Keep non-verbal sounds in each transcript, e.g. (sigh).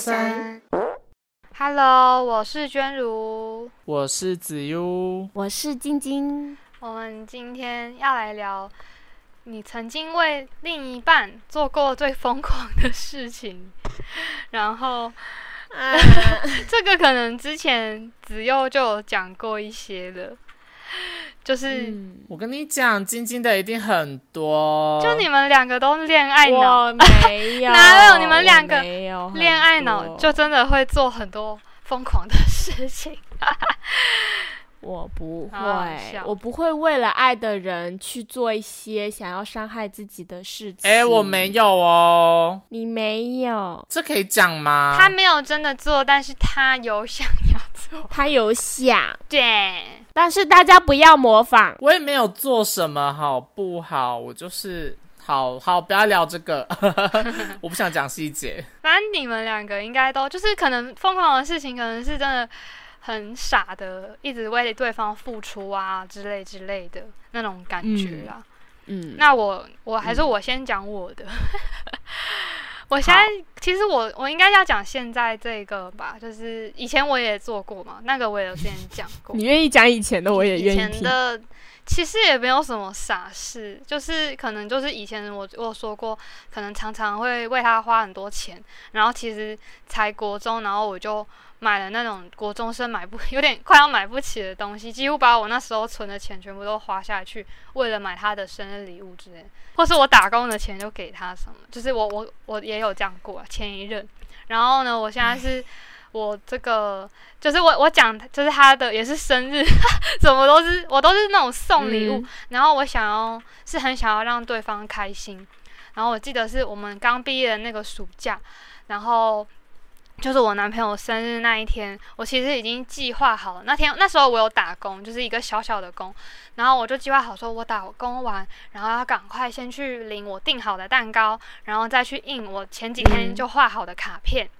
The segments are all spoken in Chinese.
三。Hello，我是娟如，我是子悠，我是晶晶。我们今天要来聊你曾经为另一半做过最疯狂的事情，然后 (laughs) 这个可能之前子佑就有讲过一些的，(laughs) 就是、嗯，我跟你讲，晶晶的一定很多。就你们两个都恋爱脑，没有，(laughs) 哪有你们两个恋爱脑就真的会做很多疯狂的事情。我不会，我不会为了爱的人去做一些想要伤害自己的事情。哎、我没，有哦，你没有，这可以讲吗？他没有真的做，但是他有想要做。他有想，对，但是大家不要模仿。我也没有做什么，好不好？我就是好好，不要聊这个，(laughs) 我不想讲细节。反正你们两个应该都就是可能疯狂的事情，可能是真的很傻的，一直为对方付出啊之类之类的那种感觉啊。嗯，那我我还是我先讲我的。(laughs) 我现在其实我我应该要讲现在这个吧，就是以前我也做过嘛，那个我也有之前讲过。你愿意讲以前的，我也愿意以。前的其实也没有什么傻事，就是可能就是以前我我说过，可能常常会为他花很多钱，然后其实才国中，然后我就买了那种国中生买不 (laughs) 有点快要买不起的东西，几乎把我那时候存的钱全部都花下去，为了买他的生日礼物之类，或是我打工的钱就给他什么，就是我我我也有这样过、啊、前一任，然后呢，我现在是。我这个就是我我讲就是他的也是生日，(laughs) 怎么都是我都是那种送礼物，嗯然后我想要是很想要让对方开心，然后我记得是我们刚毕业的那个暑假，然后就是我男朋友生日那一天，我其实已经计划好了。那天那时候我有打工，就是一个小小的工，然后我就计划好说，我打工完，然后要赶快先去领我订好的蛋糕，然后再去印我前几天嗯就画好的卡片，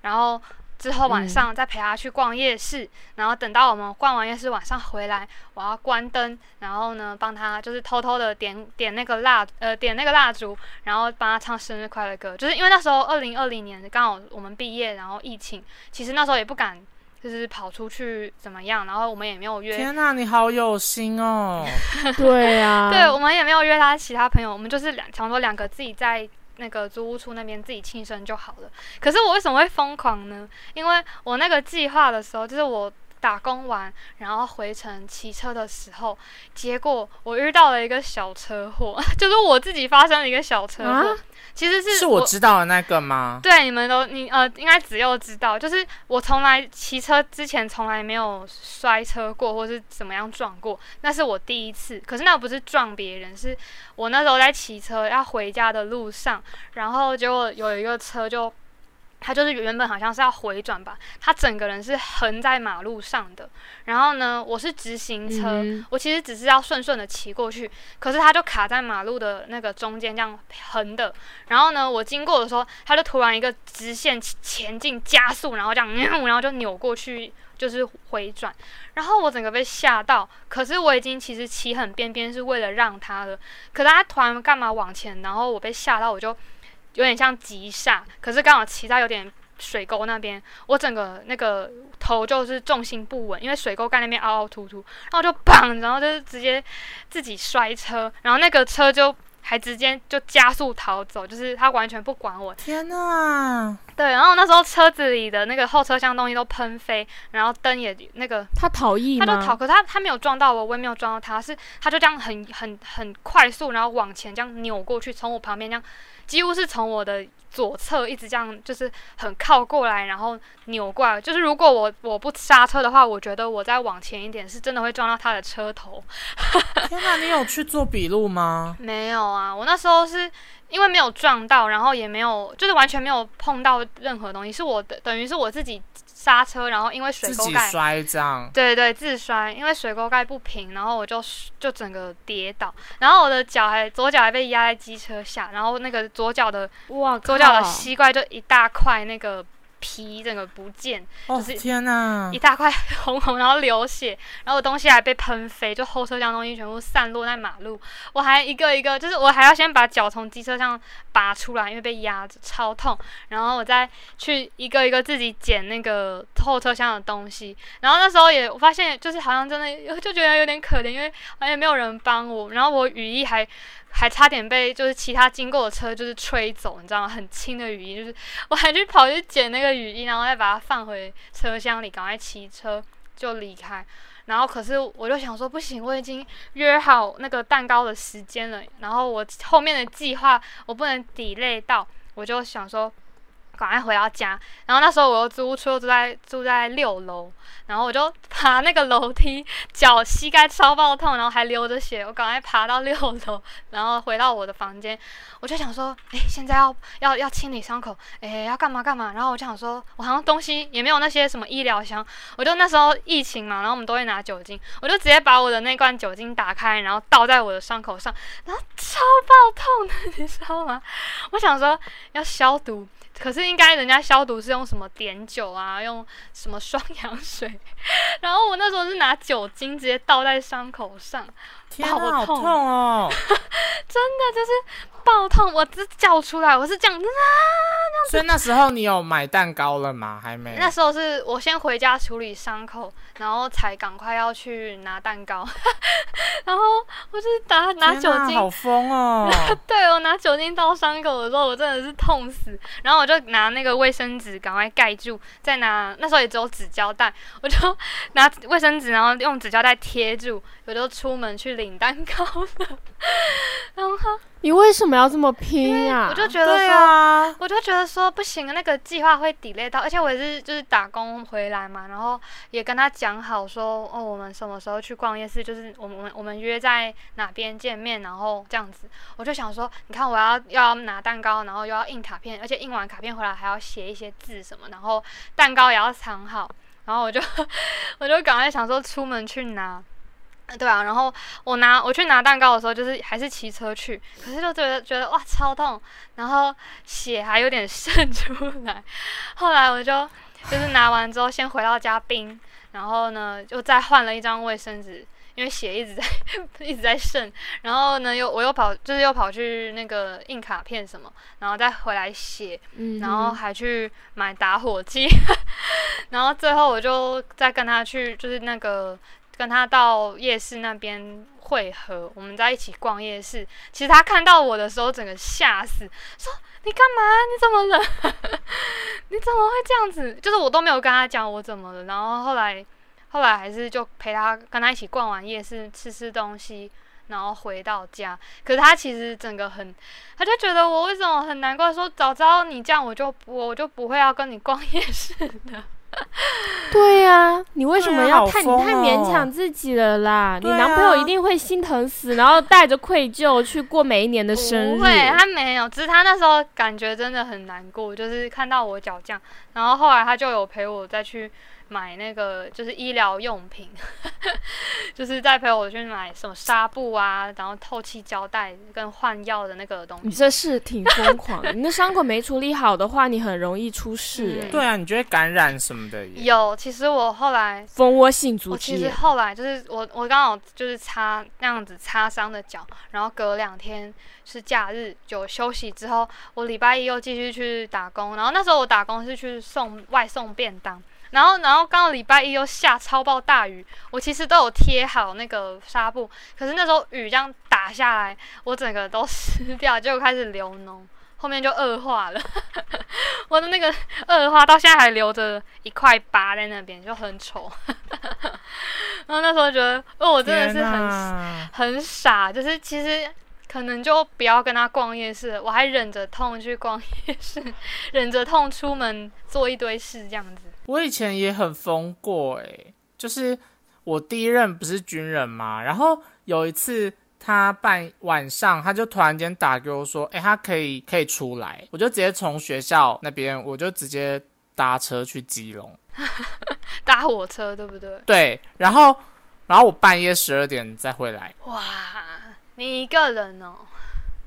然后。之后晚上再陪他去逛夜市，然后等到我们逛完夜市晚上回来，我要关灯，然后呢帮他就是偷偷的点点那个蜡呃点那个蜡烛，然后帮他唱生日快乐歌。就是因为那时候二零二零年刚好我们毕业，然后疫情，其实那时候也不敢就是跑出去怎么样，然后我们也没有约。天哪、你好有心哦！(laughs) (laughs) 对啊，对，我们也没有约他其他朋友，我们就是两，常说两个自己在那个租屋处那边自己庆生就好了。可是我为什么会疯狂呢？因为我那个计划的时候，就是我打工完，然后回程骑车的时候，结果我遇到了一个小车祸，(laughs) 就是我自己发生了一个小车祸。啊其实是是我知道的那个吗？对，你们都你呃，应该只有知道，就是我从来骑车之前从来没有摔车过，或是怎么样撞过，那是我第一次。可是那不是撞别人，是我那时候在骑车要回家的路上，然后结果有一个车就。他就是原本好像是要回转吧，他整个人是横在马路上的。然后呢，我是直行车，嗯我其实只是要顺顺的骑过去，可是他就卡在马路的那个中间这样横的。然后呢，我经过的时候，他就突然一个直线前进加速，然后这样，(laughs) 然后就扭过去，就是回转。然后我整个被吓到，可是我已经其实骑很边边是为了让他的，可是他突然干嘛往前，然后我被吓到，我就有点像急刹，可是刚好骑到有点水沟那边，我整个那个头就是重心不稳，因为水沟盖那边凹凹凸凸，然后就砰，然后就是直接自己摔车，然后那个车就还直接就加速逃走，就是他完全不管我。天哪！对，然后那时候车子里的那个后车厢东西都喷飞，然后灯也那个他逃逸？他就逃，可是他他没有撞到我，我也没有撞到他，是他就这样很很很快速，然后往前这样扭过去，从我旁边这样，几乎是从我的左侧一直这样，就是很靠过来，然后扭过来。就是如果我我不刹车的话，我觉得我再往前一点，是真的会撞到他的车头。(laughs) 天哪，你有去做笔录吗？没有啊，我那时候是因为没有撞到，然后也没有，就是完全没有碰到任何东西，是我的等于是我自己刹车，然后因为水沟盖。摔这样？对对，自摔，因为水沟盖不平，然后我就就整个跌倒，然后我的脚还左脚还被压在机车下，然后那个左脚的哇，左脚的膝盖就一大块那个皮整个不见，哦就是天哪一！大块红红，然后流血，然后我东西还被喷飞，就后车厢东西全部散落在马路。我还一个一个，就是我还要先把脚从机车上拔出来，因为被压着，超痛。然后我再去一个一个自己捡那个后车厢的东西。然后那时候也我发现，就是好像真的就觉得有点可怜，因为好像也没有人帮我。然后我雨衣还。还差点被就是其他经过的车就是吹走，你知道吗？很轻的雨衣，就是我还去跑去捡那个雨衣，然后再把它放回车厢里，赶快骑车就离开。然后可是我就想说，不行，我已经约好那个蛋糕的时间了，然后我后面的计划我不能抵赖到，我就想说。赶快回到家，然后那时候我又租屋处又住在住在六楼，然后我就爬那个楼梯，脚膝盖超爆痛，然后还流着血，我赶快爬到六楼，然后回到我的房间，我就想说，诶，现在要要 (laughs) 要清理伤口，诶，要干嘛干嘛，然后我就想说，我好像东西也没有那些什么医疗箱，我就那时候疫情嘛，然后我们都会拿酒精，我就直接把我的那罐酒精打开，然后倒在我的伤口上，然后超爆痛的，(laughs) 你知道吗？我想说要消毒。可是应该人家消毒是用什么碘酒啊，用什么双氧水，(laughs) 然后我那时候是拿酒精直接倒在伤口上，天哪，好痛哦！(laughs) 真的就是爆痛，我只叫出来，我是这样子啊。所以那时候你有买蛋糕了吗？还没。那时候是我先回家处理伤口，然后才赶快要去拿蛋糕，(laughs) 然后我就是拿拿酒精好疯哦！(laughs) 对我拿酒精倒伤口的时候，我真的是痛死。然后我就拿那个卫生纸赶快盖住，再拿那时候也只有纸胶带，我就拿卫生纸，然后用纸胶带贴住，我就出门去领蛋糕了。(laughs) 然后你为什么要这么拼啊？我就觉得对说，啊，我就觉得说不行，那个计划会 delay 到，而且我也是就是打工回来嘛，然后也跟他讲好说，哦，我们什么时候去逛夜市，就是我们我们我们约在哪边见面，然后这样子，我就想说，你看我要要拿蛋糕，然后又要印卡片，而且印完卡片回来还要写一些字什么，然后蛋糕也要藏好，然后我就 (laughs) 我就赶快想说出门去拿。对啊，然后我拿我去拿蛋糕的时候，就是还是骑车去，可是就觉得觉得哇超痛，然后血还有点 (laughs) 渗出来。后来我就就是拿完之后先回到家冰，然后呢就再换了一张卫生纸，因为血一直在 (laughs) 一直在渗。然后呢又我又跑就是又跑去那个印卡片什么，然后再回来写，然后还去买打火机，(laughs) 然后最后我就再跟他去，就是那个跟他到夜市那边汇合，我们在一起逛夜市。其实他看到我的时候，整个吓死，说你干嘛？你怎么了？(laughs) 你怎么会这样子？就是我都没有跟他讲我怎么了，然后后来后来还是就陪他跟他一起逛完夜市，吃吃东西。然后回到家，可是他其实整个很，他就觉得我为什么很难过，说早知道你这样，我就我就不会要跟你逛夜市的。(laughs) 对呀、你为什么要太、你太勉哦强自己了啦？你男朋友啊一定会心疼死，然后带着愧疚去过每一年的生日。不会，他没有，只是他那时候感觉真的很难过，就是看到我脚这样，然后后来他就有陪我再去买那个就是医疗用品，(laughs) 就是在陪我去买什么纱布啊，然后透气胶带跟换药的那个东西。你这是挺疯狂的。你那伤口没处理好的话，你很容易出事、欸。嗯对啊，你就会感染什么的。有，其实我后来蜂窝性组我其实。后来就是我我刚好就是擦那样子擦伤的脚，然后隔两天是假日就休息之后，我礼拜一又继续去打工，然后那时候我打工是去送外送便当。然后，然后刚好礼拜一又下超暴大雨，我其实都有贴好那个纱布，可是那时候雨这样打下来，我整个都湿掉，就开始流脓，后面就恶化了。(laughs) 我的那个恶化到现在还留着一块疤在那边，就很丑。(laughs) 然后那时候觉得，哦，我真的是很哪很傻，就是其实可能就不要跟他逛夜市，我还忍着痛去逛夜市，(laughs) 忍着痛出门做一堆事这样子。我以前也很疯过诶、就是我第一任不是军人嘛，然后有一次他半晚上他就突然间打给我说，诶、他可以可以出来，我就直接从学校那边我就直接搭车去基隆，(laughs) 搭火车对不对？对，然后然后我半夜十二点再回来，哇，你一个人哦，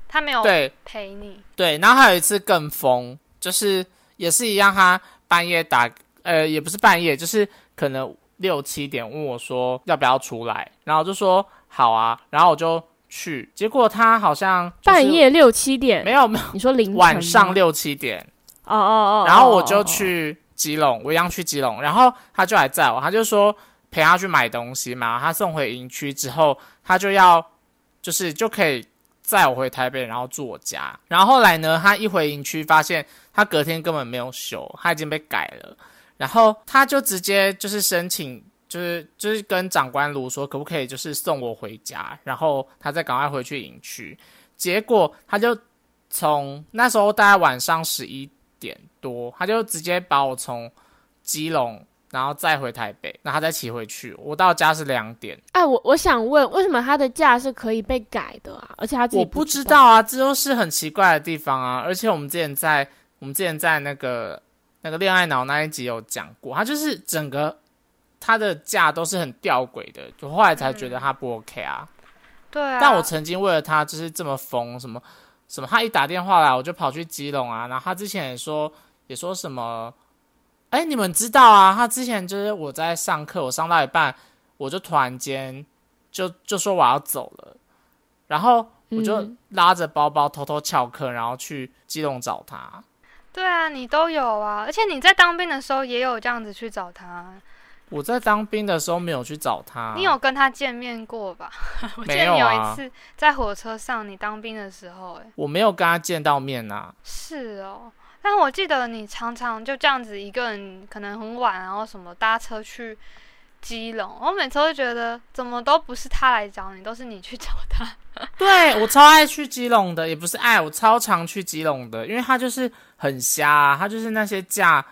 他没有对。陪你，对，然后还有一次更疯，就是也是一样，他半夜打，呃，也不是半夜，就是可能六七点问我说要不要出来，然后就说好啊，然后我就去，结果他好像就是半夜六七点，没有没有你说凌晨晚上六七点，哦哦哦，然后我就去基隆，我一样去基隆，然后他就来载我，他就说陪他去买东西嘛，他送回营区之后，他就要就是就可以载我回台北，然后住我家。然后后来呢，他一回营区发现他隔天根本没有休，他已经被改了，然后他就直接就是申请。就是就是跟长官卢说，可不可以就是送我回家，然后他再赶快回去营区。结果他就从那时候大概晚上十一点多，他就直接把我从基隆，然后再回台北，然后他再骑回去。我到家是两点，哎，我我想问，为什么他的假是可以被改的啊？而且他自己我不知知道啊，这都是很奇怪的地方啊。而且我们之前在我们之前在那个那个恋爱脑那一集有讲过，他就是整个他的假都是很吊诡的，就后来才觉得他不 OK 啊。对啊，但我曾经为了他就是这么疯，什么什么，他一打电话来我就跑去基隆啊，然后他之前也说也说什么，哎，你们知道啊？他之前就是我在上课，我上到一半，我就突然间就就说我要走了，然后我就嗯拉着包包偷偷翘课，然后去基隆找他。对啊，你都有啊，而且你在当兵的时候也有这样子去找他，我在当兵的时候没有去找他，你有跟他见面过吧？(laughs) 我记没得你有一次在火车上，你当兵的时候、哎，我没有跟他见到面啊。是哦。但我记得你常常就这样子一个人，可能很晚，然后什么搭车去基隆。我每次都觉得，怎么都不是他来找你，都是你去找他。(laughs) 对我超爱去基隆的，也不是爱，我超常去基隆的，因为他就是很瞎、他就是那些假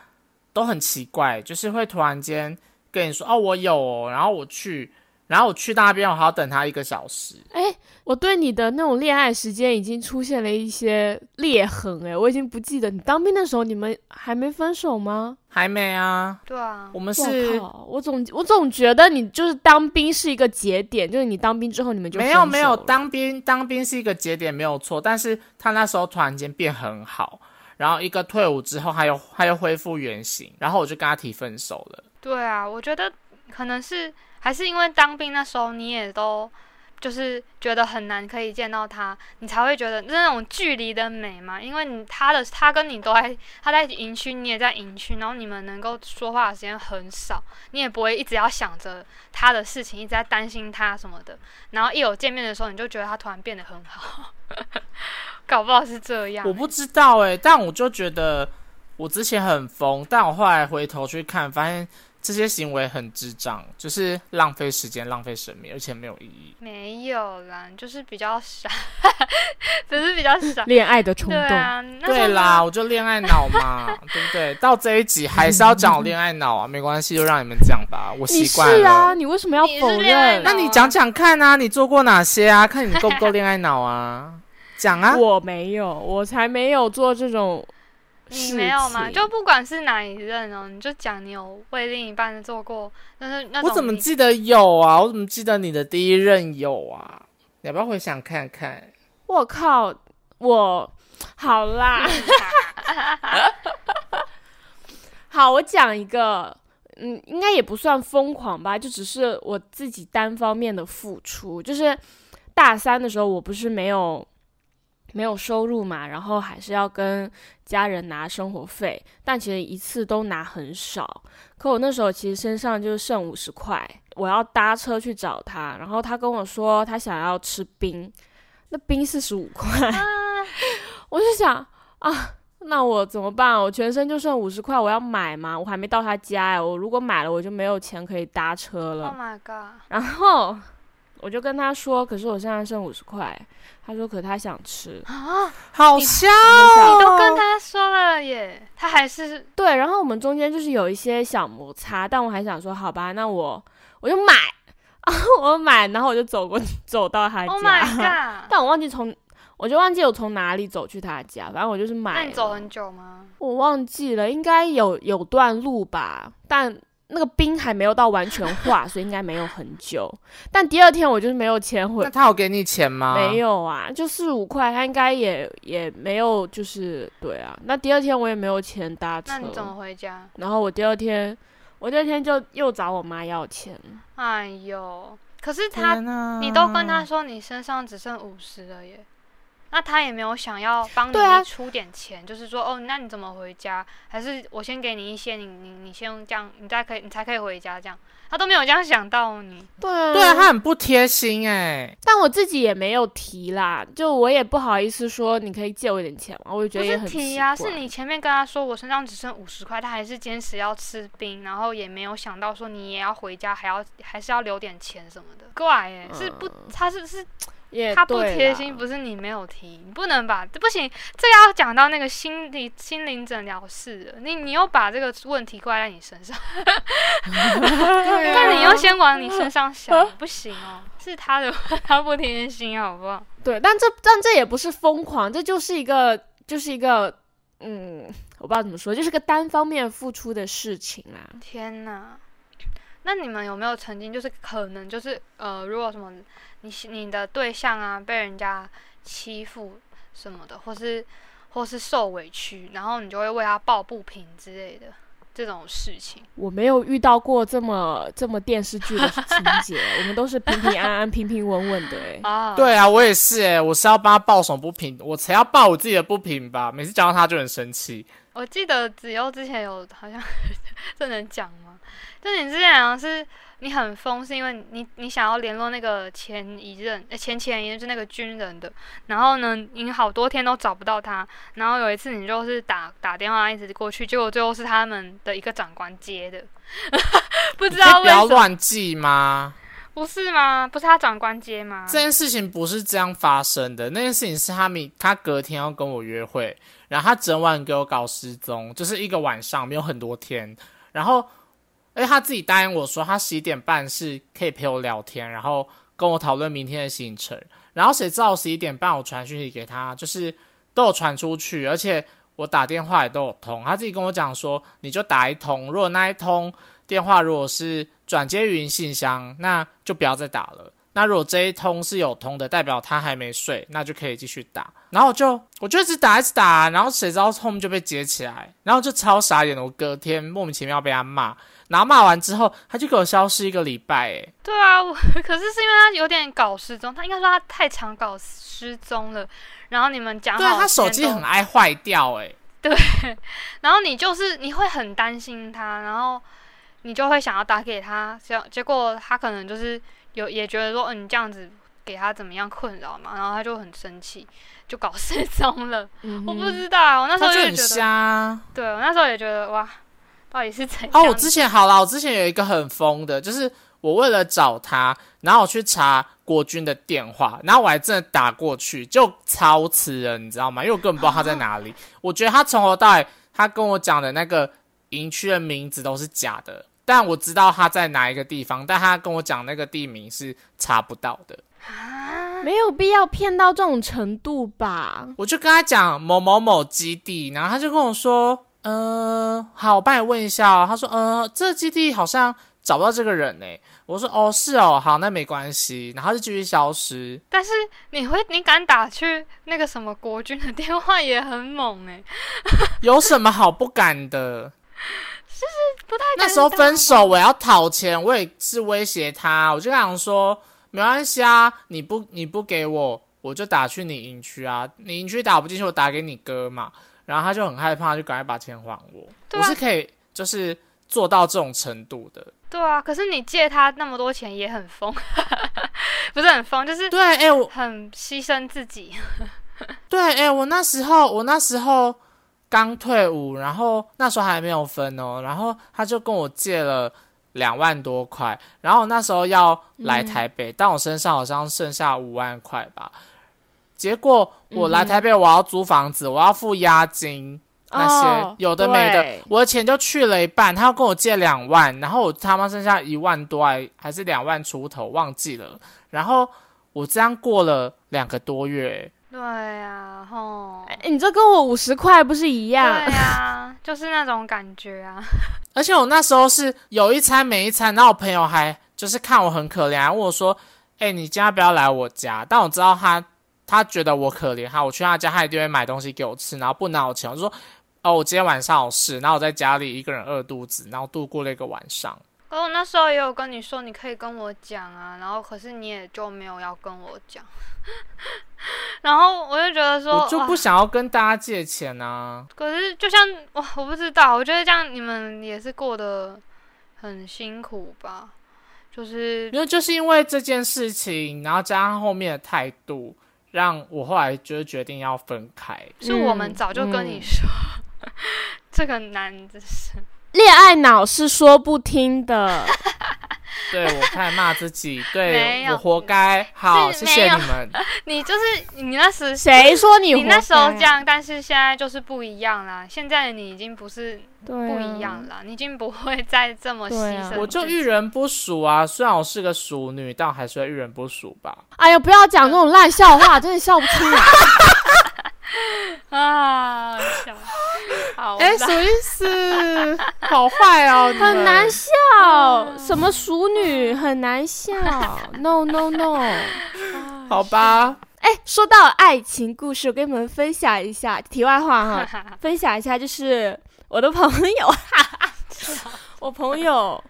都很奇怪，就是会突然间跟你说哦我有，然后我去，然后我去那边我还要等他一个小时，哎我对你的那种恋爱时间已经出现了一些裂痕，哎，我已经不记得你当兵的时候，你们还没分手吗？还没啊，对啊，我们是我总我总觉得你就是当兵是一个节点，就是你当兵之后你们就没有没有当兵当兵是一个节点没有错，但是他那时候突然间变很好。然后一个退伍之后，他又他又恢复原形，然后我就跟他提分手了。对啊，我觉得可能是还是因为当兵那时候你也都就是觉得很难可以见到他，你才会觉得那种距离的美嘛。因为你他的他跟你都在他在营区，你也在营区，然后你们能够说话的时间很少，你也不会一直要想着他的事情，一直在担心他什么的。然后一有见面的时候，你就觉得他突然变得很好，(laughs) 搞不好是这样欸、我不知道哎、但我就觉得我之前很疯，但我后来回头去看，发现这些行为很智障，就是浪费时间、浪费生命，而且没有意义。没有啦，就是比较傻，(laughs) 只是比较傻。恋爱的冲动。对啦，我就恋爱脑嘛，(laughs) 对不对？到这一集还是要讲我恋爱脑啊，没关系，就让你们讲吧，我习惯了。是啊，你为什么要否认？那你讲讲看啊，你做过哪些啊？看你够不够恋爱脑啊？讲啊！我没有，我才没有做这种你没有吗？就不管是哪一任哦，你就讲你有为另一半做过，但是那种我怎么记得有啊？我怎么记得你的第一任有啊？你要不要回想看看？我靠，我好啦，(laughs) 好，我讲一个，嗯，应该也不算疯狂吧，就只是我自己单方面的付出。就是大三的时候，我不是没有没有收入嘛，然后还是要跟家人拿生活费，但其实一次都拿很少。可我那时候其实身上就剩五十块，我要搭车去找他，然后他跟我说他想要吃冰，那冰四十五块，(laughs) 我就想啊，那我怎么办？我全身就剩五十块，我要买吗？我还没到他家哎，我如果买了，我就没有钱可以搭车了。，Oh my god，然后我就跟他说，可是我现在剩五十块。他说，可他想吃。啊，好香哦你都跟他说了耶，他还是对，然后我们中间就是有一些小摩擦，但我还想说，好吧，那我我就买啊，我买，然后我就走过走到他家。Oh my god，但我忘记从，我就忘记我从哪里走去他家，反正我就是买。那你走很久吗？我忘记了，应该有有段路吧，但那个冰还没有到完全化，所以应该没有很久。但第二天我就是没有钱回那，他有给你钱吗？没。有啊，就四五块，他应该也也没有，就是对啊。那第二天我也没有钱搭车那，你怎么回家？然后我第二天，我第二天就又找我妈要钱。哎呦，可是他，你都跟他说你身上只剩五十了耶，那他也没有想要帮你出点钱，就是说哦，那你怎么回家？还是我先给你一些，你你你先这样，你再可以你才可以回家这样，他都没有这样想到你。对啊，对啊，他很不贴心哎。但我自己也没有提啦，就我也不好意思说你可以借我一点钱嘛，我就觉得也很奇提呀、是你前面跟他说我身上只剩五十块，他还是坚持要吃冰，然后也没有想到说你也要回家，还要还是要留点钱什么的，怪哎、是不，他是是也他不贴心，不是你没有提，你不能把不行，这要讲到那个心理心灵诊疗室了，你你又把这个问题怪在你身上，(laughs) 但你又先往你身上想，(laughs) 不行哦，是他的他不贴心，好不好？(laughs) 对，但这但这也不是疯狂，这就是一个就是一个嗯，我不知道怎么说，就是个单方面付出的事情啊。天哪！那你们有没有曾经就是可能就是呃，如果什么你你的对象啊被人家欺负什么的，或是或是受委屈，然后你就会为他抱不平之类的这种事情。我没有遇到过这么这么电视剧的情节，我们都是平平安安、平平稳稳的、欸。啊，对啊，我也是哎，我是要帮他抱什么不平，我才要抱我自己的不平吧。每次讲到他就很生气。我记得子悠之前有好像 (laughs) 这能讲吗？就你之前好像是你很疯，是因为你你想要联络那个前一任、呃、前前一任，就那个军人的，然后呢，你好多天都找不到他，然后有一次你就是打打电话一直过去，结果最后是他们的一个长官接的，(laughs) 不知道不要道为什么，乱记吗？不是吗？不是他长官接吗？这件事情不是这样发生的，那件事情是他明他隔天要跟我约会，然后他整晚给我搞失踪，就是一个晚上没有很多天，然后而且他自己答应我说他十一点半是可以陪我聊天，然后跟我讨论明天的行程，然后谁知道十一点半我传讯息给他，就是都有传出去，而且我打电话也都有通，他自己跟我讲说你就打一通，如果那一通电话如果是转接语音信箱，那就不要再打了。那如果这一通是有通的，代表他还没睡，那就可以继续打。然后我就我就一直打一直打，然后谁知道后面就被接起来，然后就超傻眼的。我隔天莫名其妙被他骂，然后骂完之后他就给我消失一个礼拜，哎，对啊，我 (laughs) 可是是因为他有点搞失踪，他应该说他太常搞失踪了，然后你们讲好对啊，他手机很爱坏掉，哎，(laughs) 对。然后你就是你会很担心他，然后你就会想要打给他，结结果他可能就是有也觉得说，嗯、你这样子给他怎么样困扰嘛，然后他就很生气，就搞失踪了。嗯我不知道，我那时候他就很得。对我那时候也觉得哇，到底是怎样？哦，我之前好了，我之前有一个很疯的，就是我为了找他，然后我去查国军的电话，然后我还真的打过去，就超迟了，你知道吗？因为我根本不知道他在哪里。我觉得他从头到尾，他跟我讲的那个营区的名字都是假的，但我知道他在哪一个地方，但他跟我讲那个地名是查不到的。没有必要骗到这种程度吧？我就跟他讲某某某基地，然后他就跟我说，呃，好，我帮你问一下哦。他说，呃，这基地好像找不到这个人呢。我说，哦，是哦，好，那没关系。然后就继续消失。但是你会你敢打去那个什么国军的电话也很猛哎、(laughs) 有什么好不敢的？(laughs) 就是不太那时候分手，我要讨钱，我也是威胁他，我就想说，没关系啊，你不你不给我，我就打去你营区啊，你营区打不进去，我打给你哥嘛。然后他就很害怕，就赶快把钱还我。我是可以就是做到这种程度的。对啊，可是你借他那么多钱也很疯，(laughs) 不是很疯，就是对，哎、我很牺牲自己。(laughs) 对，哎、我那时候我那时候刚退伍，然后那时候还没有分哦，然后他就跟我借了两万多块，然后我那时候要来台北，但我身上好像剩下五万块吧。结果我来台北，我要租房子，我要付押金，那些、哦有的没的对，我的钱就去了一半，他要跟我借两万，然后我他妈剩下一万多还还是两万出头，忘记了。然后我这样过了两个多月，对呀、啊，吼，哎你这跟我五十块不是一样？对呀、就是那种感觉啊。(laughs) 而且我那时候是有一餐没一餐，然后我朋友还就是看我很可怜，还问我说：“哎、你今天要不要来我家？”但我知道他他觉得我可怜他，我去他家，他一定会买东西给我吃，然后不拿我钱。我就说：“哦，我今天晚上有事，然后我在家里一个人饿肚子，然后度过了一个晚上。可我那时候也有跟你说，你可以跟我讲啊，然后可是你也就没有要跟我讲，(laughs) 然后我就觉得说，我就不想要跟大家借钱啊。可是就像我我不知道，我觉得这样你们也是过得很辛苦吧，就是因为就是因为这件事情，然后加上后面的态度，让我后来就是决定要分开。是我们嗯早就跟你嗯说，(laughs) 这个男的是恋爱脑是说不听的，(laughs) 对我太骂自己，对我活该。好，谢谢你们。(laughs) 你就是你那时谁说你你那时候这样，但是现在就是不一样啦。现在的你已经不是不啊一样了，你已经不会再这么牺牲。我就遇人不淑啊，虽然我是个淑女，但我还是会遇人不淑吧。哎呀，不要讲这种烂笑话，真的笑不出来。(laughs) (laughs) 啊，笑好哎、啦什么意思？(laughs) 好坏哦，很难笑，什么熟女很难笑，(laughs) no no no。好吧？哎，说到爱情故事，我跟你们分享一下。题外话哈，分享一下，就是我的朋友，我朋友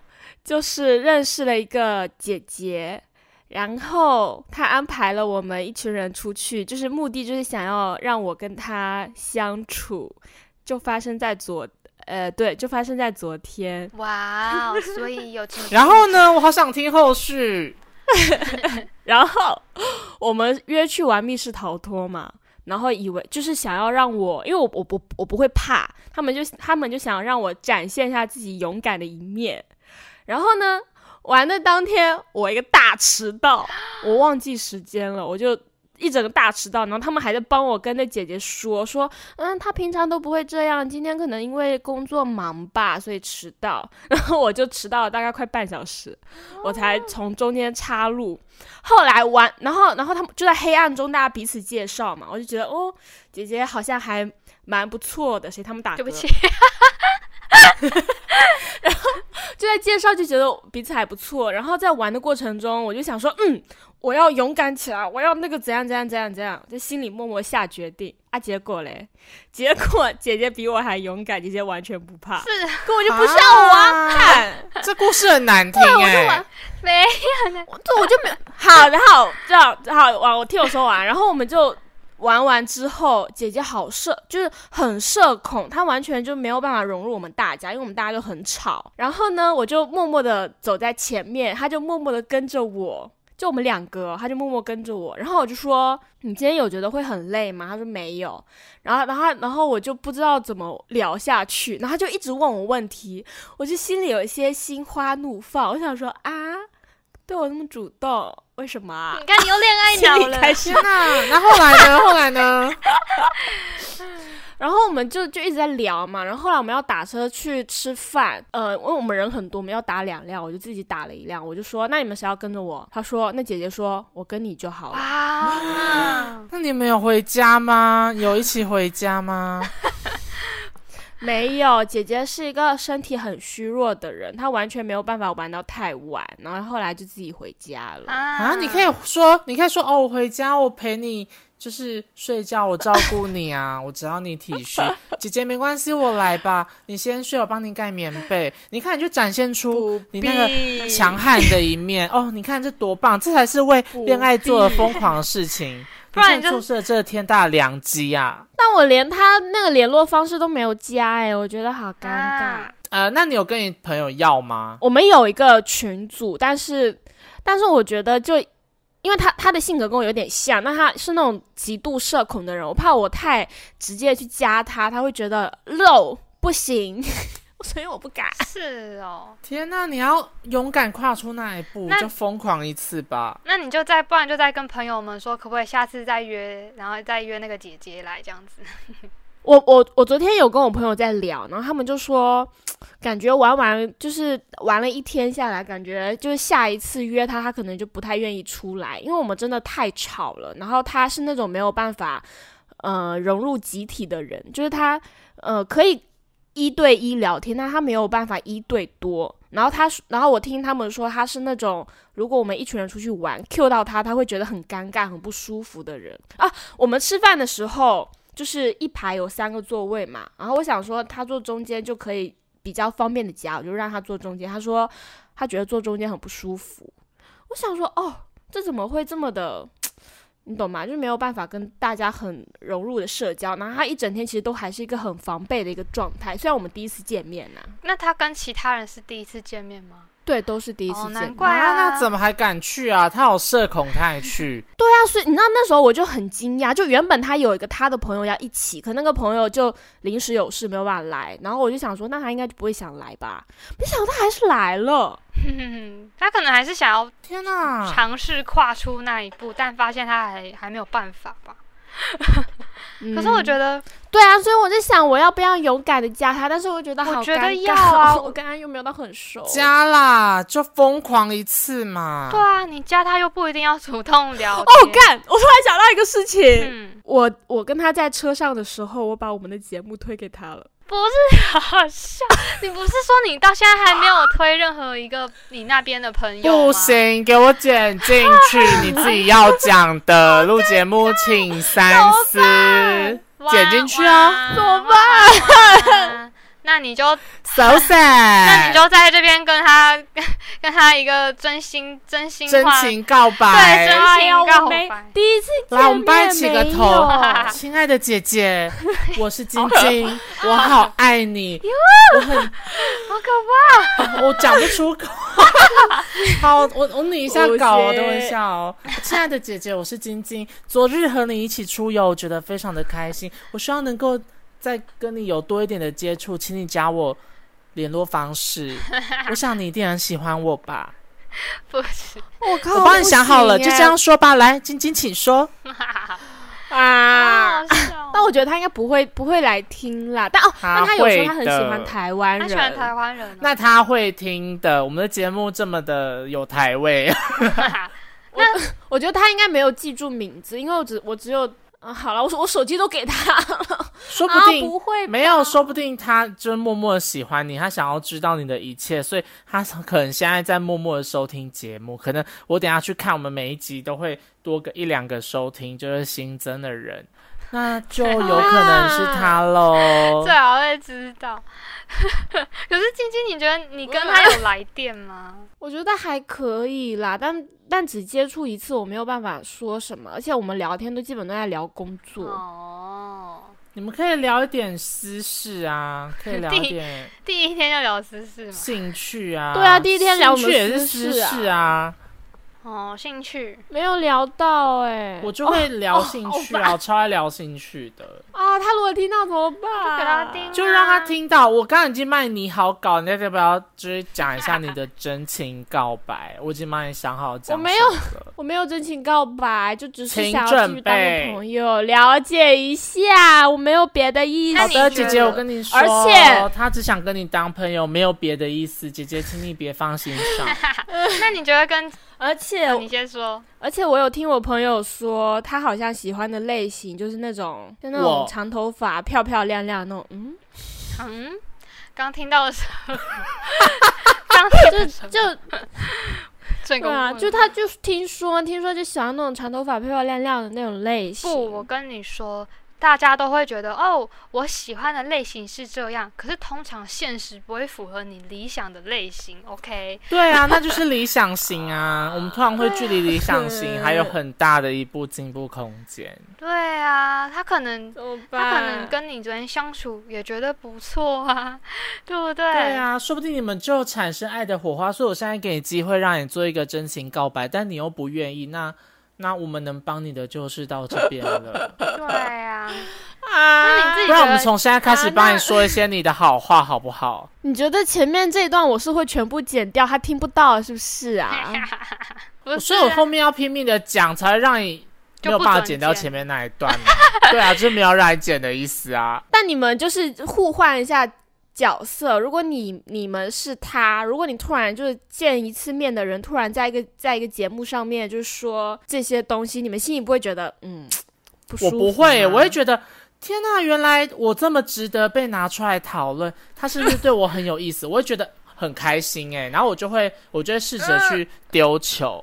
就是认识了一个姐姐，然后他安排了我们一群人出去，就是目的就是想要让我跟他相处，就发生在昨，呃，对，就发生在昨天。哇哦，(laughs) 所以有这么然后呢？我好想听后续。(laughs) 然后我们约去玩密室逃脱嘛，然后以为就是想要让我，因为我我不我不会怕，他们就他们就想让我展现一下自己勇敢的一面。然后呢，玩的当天我一个大迟到，我忘记时间了，我就。一整个大迟到，然后他们还在帮我跟那姐姐说说，嗯，她平常都不会这样，今天可能因为工作忙吧，所以迟到。(laughs) 然后我就迟到了大概快半小时，我才从中间插入。后来玩，然后然后他们就在黑暗中，大家彼此介绍嘛，我就觉得哦，姐姐好像还蛮不错的，谁他们打嗝对不起，(laughs) 就在介绍就觉得彼此还不错，然后在玩的过程中，我就想说，嗯，我要勇敢起来，我要那个怎样怎样怎样怎样，在心里默默下决定。啊。结果嘞，(laughs) 结果姐姐比我还勇敢，姐姐完全不怕，是根本就不像我啊，看。这故事很难听哎、我就玩没对，我就没有。好，然后这样好，完我听我说完，然后我们就玩完之后，姐姐好社，就是很社恐，她完全就没有办法融入我们大家，因为我们大家都很吵。然后呢，我就默默的走在前面，她就默默的跟着我。就我们两个，她就默默跟着我，然后我就说：“你今天有觉得会很累吗？”她说没有，然后，然后，然后我就不知道怎么聊下去，然后她就一直问我问题，我就心里有一些心花怒放，我想说啊，对我那么主动，为什么啊你？看你又恋爱脑了，(laughs) 开始天哪！那后来呢？后来呢？(laughs) 然后我们就就一直在聊嘛，然后后来我们要打车去吃饭，呃，因为我们人很多，我们要打两辆，我就自己打了一辆，我就说那你们谁要跟着我？他说那姐姐说我跟你就好了。哇，(laughs) 那你们有回家吗？有一起回家吗？没有，姐姐是一个身体很虚弱的人，她完全没有办法玩到太晚，然后后来就自己回家了。啊，你可以说，你可以说哦，我回家，我陪你，就是睡觉，我照顾你啊，我只要你体恤。姐姐没关系，我来吧，你先睡，我帮你盖棉被。你看，你就展现出你那个强悍的一面哦。你看这多棒，这才是为恋爱做的疯狂的事情。不然你就你错失了这天大的良机啊！但我连他那个联络方式都没有加、哎，我觉得好尴尬。啊呃，那你有跟你朋友要吗？我们有一个群组，但是但是我觉得就因为他他的性格跟我有点像，那他是那种极度社恐的人，我怕我太直接去加他，他会觉得肉不行，所以我不敢。是哦，天呐，你要勇敢跨出那一步，那就疯狂一次吧。那你就再不然就再跟朋友们说，可不可以下次再约，然后再约那个姐姐来这样子。(laughs) 我我我昨天有跟我朋友在聊，然后他们就说，感觉玩完就是玩了一天下来，感觉就是下一次约他，他可能就不太愿意出来，因为我们真的太吵了。然后他是那种没有办法呃融入集体的人，就是他呃可以一对一聊天，但他没有办法一对多。然后他，然后我听他们说，他是那种如果我们一群人出去玩，Q 到他，他会觉得很尴尬、很不舒服的人啊。我们吃饭的时候，就是一排有三个座位嘛，然后我想说他坐中间就可以比较方便的夹，我就让他坐中间。他说他觉得坐中间很不舒服。我想说，哦，这怎么会这么的？你懂吗？就是没有办法跟大家很融入的社交，然后他一整天其实都还是一个很防备的一个状态。虽然我们第一次见面呢，那他跟其他人是第一次见面吗？对，都是第一次见面。难怪啊，那怎么还敢去啊？他有社恐，他还去？对啊，所以你知道那时候我就很惊讶，就原本他有一个他的朋友要一起，可那个朋友就临时有事没有办法来，然后我就想说，那他应该就不会想来吧？没想到他还是来了。(laughs) 他可能还是想要天哪，尝试跨出那一步，但发现他还还没有办法吧。(laughs) 可是我觉得，对啊，所以我在想，我要不要勇敢的加他？但是我觉得，我觉得要啊，(laughs) 我跟他又没有到很熟，加啦，就疯狂一次嘛。对啊，你加他又不一定要主动聊。哦，干！我突然想到一个事情，我我跟他在车上的时候，我把我们的节目推给他了。不是好笑，你不是说你到现在还没有推任何一个你那边的朋友不行，给我剪进去，你自己要讲的。(laughs) 录节目，请三思，剪进去啊，怎么办？那你就 (laughs) so sad，(laughs) 那你就在这边跟他 (laughs) 跟他一个真心真心真情告白，对，真情告白。第一次来，我们帮你起个头，亲爱的姐姐，我是晶晶，我好爱你，我很好可怕，我讲不出口。好，我我拟一下稿，等我一下哦。亲爱的姐姐，我是晶晶，昨日和你一起出游，我觉得非常的开心，我希望能够。再跟你有多一点的接触，请你加我联络方式。(laughs) 我想你一定很喜欢我吧？不是，我靠，我帮你想好了，就这样说吧。来，晶晶，请说。(laughs) 啊，那我觉得他应该不会不会来听啦。但哦，那他有说他很喜欢台湾人，他喜欢台湾人。那他会听的，我们的节目这么的有台味。(laughs) 那我觉得他应该没有记住名字，因为我只我只有。啊，好了，我我手机都给他了，说不定不会，没有，说不定他就默默的喜欢你，他想要知道你的一切，所以他可能现在在默默的收听节目。可能我等下去看，我们每一集都会多个一两个收听，就是新增的人，那就有可能是他喽。(laughs) 最好会知道。(laughs) 可是晶晶，你觉得你跟他有来电吗？(laughs) 我觉得还可以啦，但。但只接触一次，我没有办法说什么，而且我们聊天都基本都在聊工作。哦，你们可以聊一点私事啊，可以聊一点。第一天要聊私事吗？兴趣啊，对啊，第一天聊我们也是私事啊。哦，兴趣没有聊到哎，我就会聊兴趣啊，超爱聊兴趣的啊。他如果听到怎么办？就给他听，就让他听到。我刚刚已经帮你好稿，你要不要就是讲一下你的真情告白？我已经帮你想好讲。我没有，(laughs) 我没有真情告白，就只是想要去当朋友，了解一下。我没有别的意思。好的，姐姐，我跟你说，而且他只想跟你当朋友，没有别的意思。姐姐，请你别放心上。(laughs) 那你觉得跟？而且你先说，而且我有听我朋友说，他好像喜欢的类型就是那种，就那种长头发、漂漂亮亮那种。嗯嗯，刚听到的时候，(laughs) 就就对啊，就他就听说，听说就喜欢那种长头发、漂漂亮亮的那种类型。不，我跟你说。大家都会觉得哦，我喜欢的类型是这样，可是通常现实不会符合你理想的类型。OK？对啊，(laughs) 那就是理想型啊。(laughs) 我们通常会距离理想型还有很大的一步进步空间。对啊，他可能他可能跟你昨天相处也觉得不错啊，(laughs) 对不对？对啊，说不定你们就产生爱的火花。所以我现在给你机会，让你做一个真情告白，但你又不愿意，那。那我们能帮你的就是到这边了。(laughs) 对呀，啊，不然我们从现在开始帮你说一些你的好话，好不好？你觉得前面这一段我是会全部剪掉，他听不到，是不是啊？(laughs) 所以我后面要拼命的讲，才会让你没有办法剪掉前面那一段。(laughs) 对啊，就是没有让你剪的意思啊。但你们就是互换一下。角色，如果你你们是他，如果你突然就是见一次面的人，突然在一个在一个节目上面就是说这些东西，你们心里不会觉得嗯不舒服？我不会，我会觉得天呐，原来我这么值得被拿出来讨论，他是不是对我很有意思？(laughs) 我会觉得很开心哎，然后我就会，我就会试着去丢球。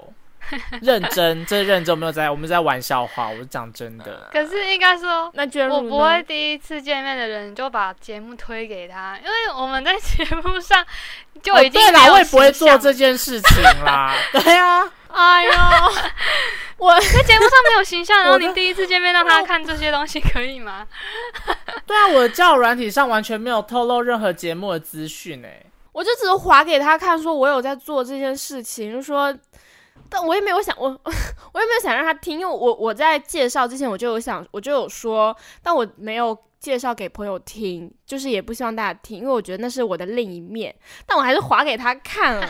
认真，(laughs) 这认真，没有在，我们在玩笑话。我是讲真的。(laughs) 可是应该说，那我不会第一次见面的人就把节目推给他，因为我们在节目上就已经对啦，我也不会做这件事情啦。(laughs) 对啊，哎呦，我在节目上没有形象，然后你第一次见面让他看这些东西，可以吗？对啊，我的交友软体上完全没有透露任何节目的资讯诶，我就只是划给他看，说我有在做这件事情，就说。但我也没有想我，(laughs) 我也没有想让他听，因为我我在介绍之前我就有想，我就有说，但我没有介绍给朋友听，就是也不希望大家听，因为我觉得那是我的另一面，但我还是划给他看了，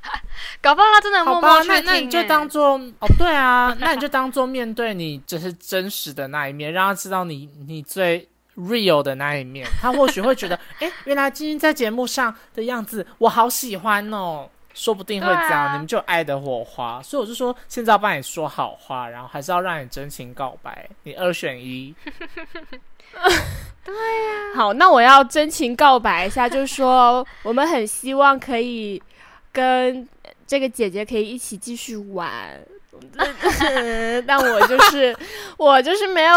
(laughs) 搞不好他真的默默去听。那那你就当做哦，对啊，那你就当做面对你只是真实的那一面，让他知道你你最 real 的那一面，他或许会觉得，(laughs) 哎，原来今天在节目上的样子我好喜欢哦。说不定会这样，你们就爱的火花。所以我就说，现在要帮你说好话，然后还是要让你真情告白，你二选一。(laughs) 对呀。好，那我要真情告白一下，就是说，我们很希望可以跟这个姐姐可以一起继续玩。(laughs) 但我就是 (laughs) 我就是没有，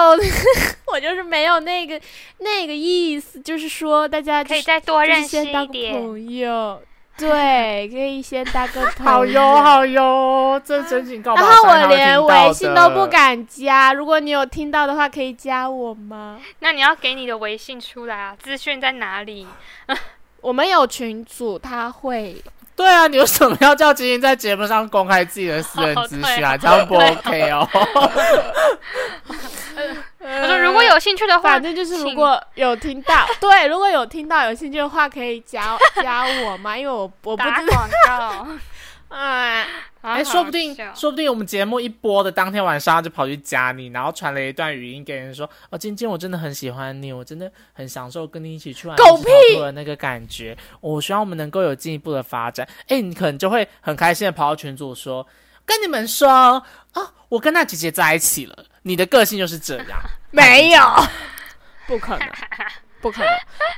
我就是没有那个那个意思，就是说大家可以再多认识一点朋友。(laughs) 对，可以先搭个头。好哟，好哟，这真警告白。(laughs) 然后我连微信都不敢加，如果你有听到的话，可以加我吗？那你要给你的微信出来啊，资讯在哪里？(laughs) 我们有群主，他会。对啊，你为什么要叫晶晶在节目上公开自己的私人资讯啊？这样不 OK 哦。他说：“如果有兴趣的话，反正就是如果有听到，(laughs) 对，如果有听到有兴趣的话，可以加加我嘛，因为我我不知道。(laughs) 哎，(laughs) 哎，说不定说不定我们节目一播的当天晚上就跑去加你，然后传了一段语音给人说：哦，晶晶，我真的很喜欢你，我真的很享受跟你一起去玩狗屁的那个感觉。我希望我们能够有进一步的发展。哎，你可能就会很开心的跑到群组说：跟你们说啊，我跟那姐姐在一起了。”你的个性就是这样，没有，(laughs) 不可能，(laughs) 不可能。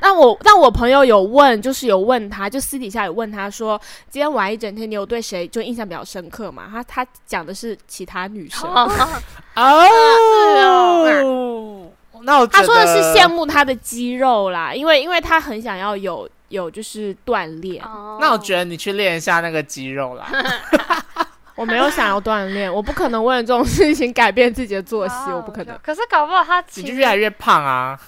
那我，那我朋友有问，就是有问他，就私底下有问他说，今天玩一整天，你有对谁就印象比较深刻嘛？他他讲的是其他女生哦，那我他说的是羡慕他的肌肉啦，因为因为他很想要有有就是锻炼。那我觉得你去练一下那个肌肉啦。(laughs) 我没有想要锻炼，我不可能为了这种事情改变自己的作息，我不可能。可是搞不好他你就越来越胖啊！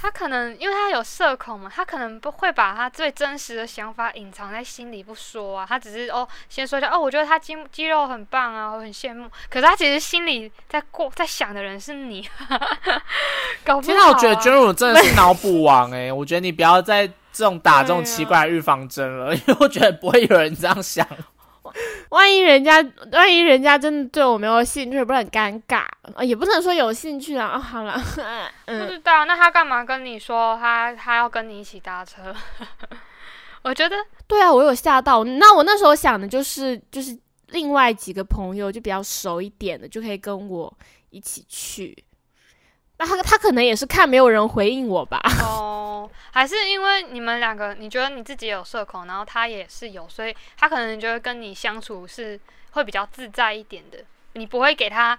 他可能因为他有社恐嘛，他可能不会把他最真实的想法隐藏在心里不说啊。他只是哦，先说一下哦，我觉得他肌肌肉很棒啊，我很羡慕。可是他其实心里在过在想的人是你。(laughs) 搞不好。其实我觉得娟如真的是脑补王哎，(laughs) 我觉得你不要再这种打这种奇怪的预防针了，因为我觉得不会有人这样想。万一人家，万一人家真的对我没有兴趣，不是很尴尬啊？也不能说有兴趣啊。好了，(laughs) 不知道，那他干嘛跟你说他他要跟你一起搭车？(laughs) 我觉得，对啊，我有吓到。那我那时候想的就是，就是另外几个朋友就比较熟一点的，就可以跟我一起去。那他他可能也是看没有人回应我吧？哦，还是因为你们两个，你觉得你自己有社恐，然后他也是有，所以他可能觉得跟你相处是会比较自在一点的。你不会给他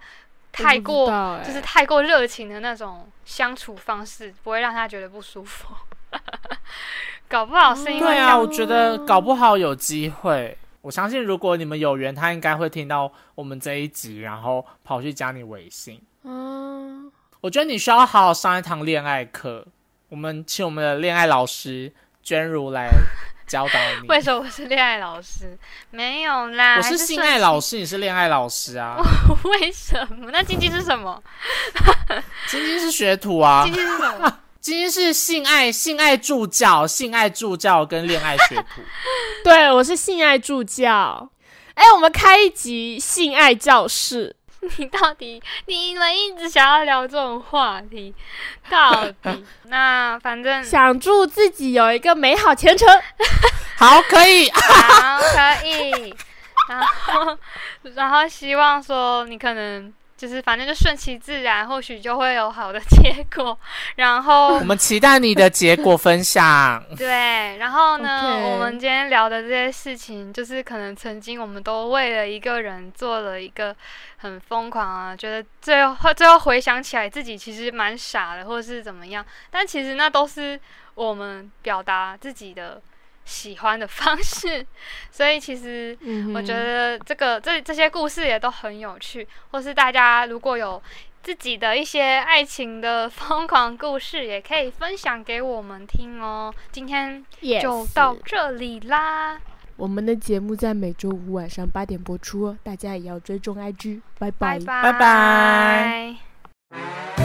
太过就是太过热情的那种相处方式，不会让他觉得不舒服。(laughs) 搞不好是因为对啊，我觉得搞不好有机会。我相信如果你们有缘，他应该会听到我们这一集，然后跑去加你微信。嗯。我觉得你需要好好上一堂恋爱课。我们请我们的恋爱老师娟如来教导你。(laughs) 为什么我是恋爱老师？没有啦，我是性爱老师，你是恋爱老师啊？(laughs) 为什么？那晶晶是什么？(laughs) 晶晶是学徒啊。晶晶是什么？晶晶是性爱性爱助教，性爱助教跟恋爱学徒。对，我是性爱助教。哎，我们开一集性爱教室。(laughs) 你到底你们一直想要聊这种话题，到底 (laughs) 那反正想祝自己有一个美好前程，(laughs) 好可以，好可以，然后然后希望说你可能就是反正就顺其自然，或许就会有好的 (laughs) 结果。然后我们期待你的结果分享。(laughs) 对，然后呢我们今天聊的这些事情，就是可能曾经我们都为了一个人做了一个很疯狂啊，觉得最后最后回想起来自己其实蛮傻的，或者是怎么样，但其实那都是我们表达自己的喜欢的方式，(laughs) 所以其实我觉得这个这这些故事也都很有趣，或是大家如果有自己的一些爱情的疯狂故事，也可以分享给我们听哦。今天就到这里啦，我们的节目在每周五晚上八点播出哦，大家也要追踪 IG，拜拜。拜拜。拜拜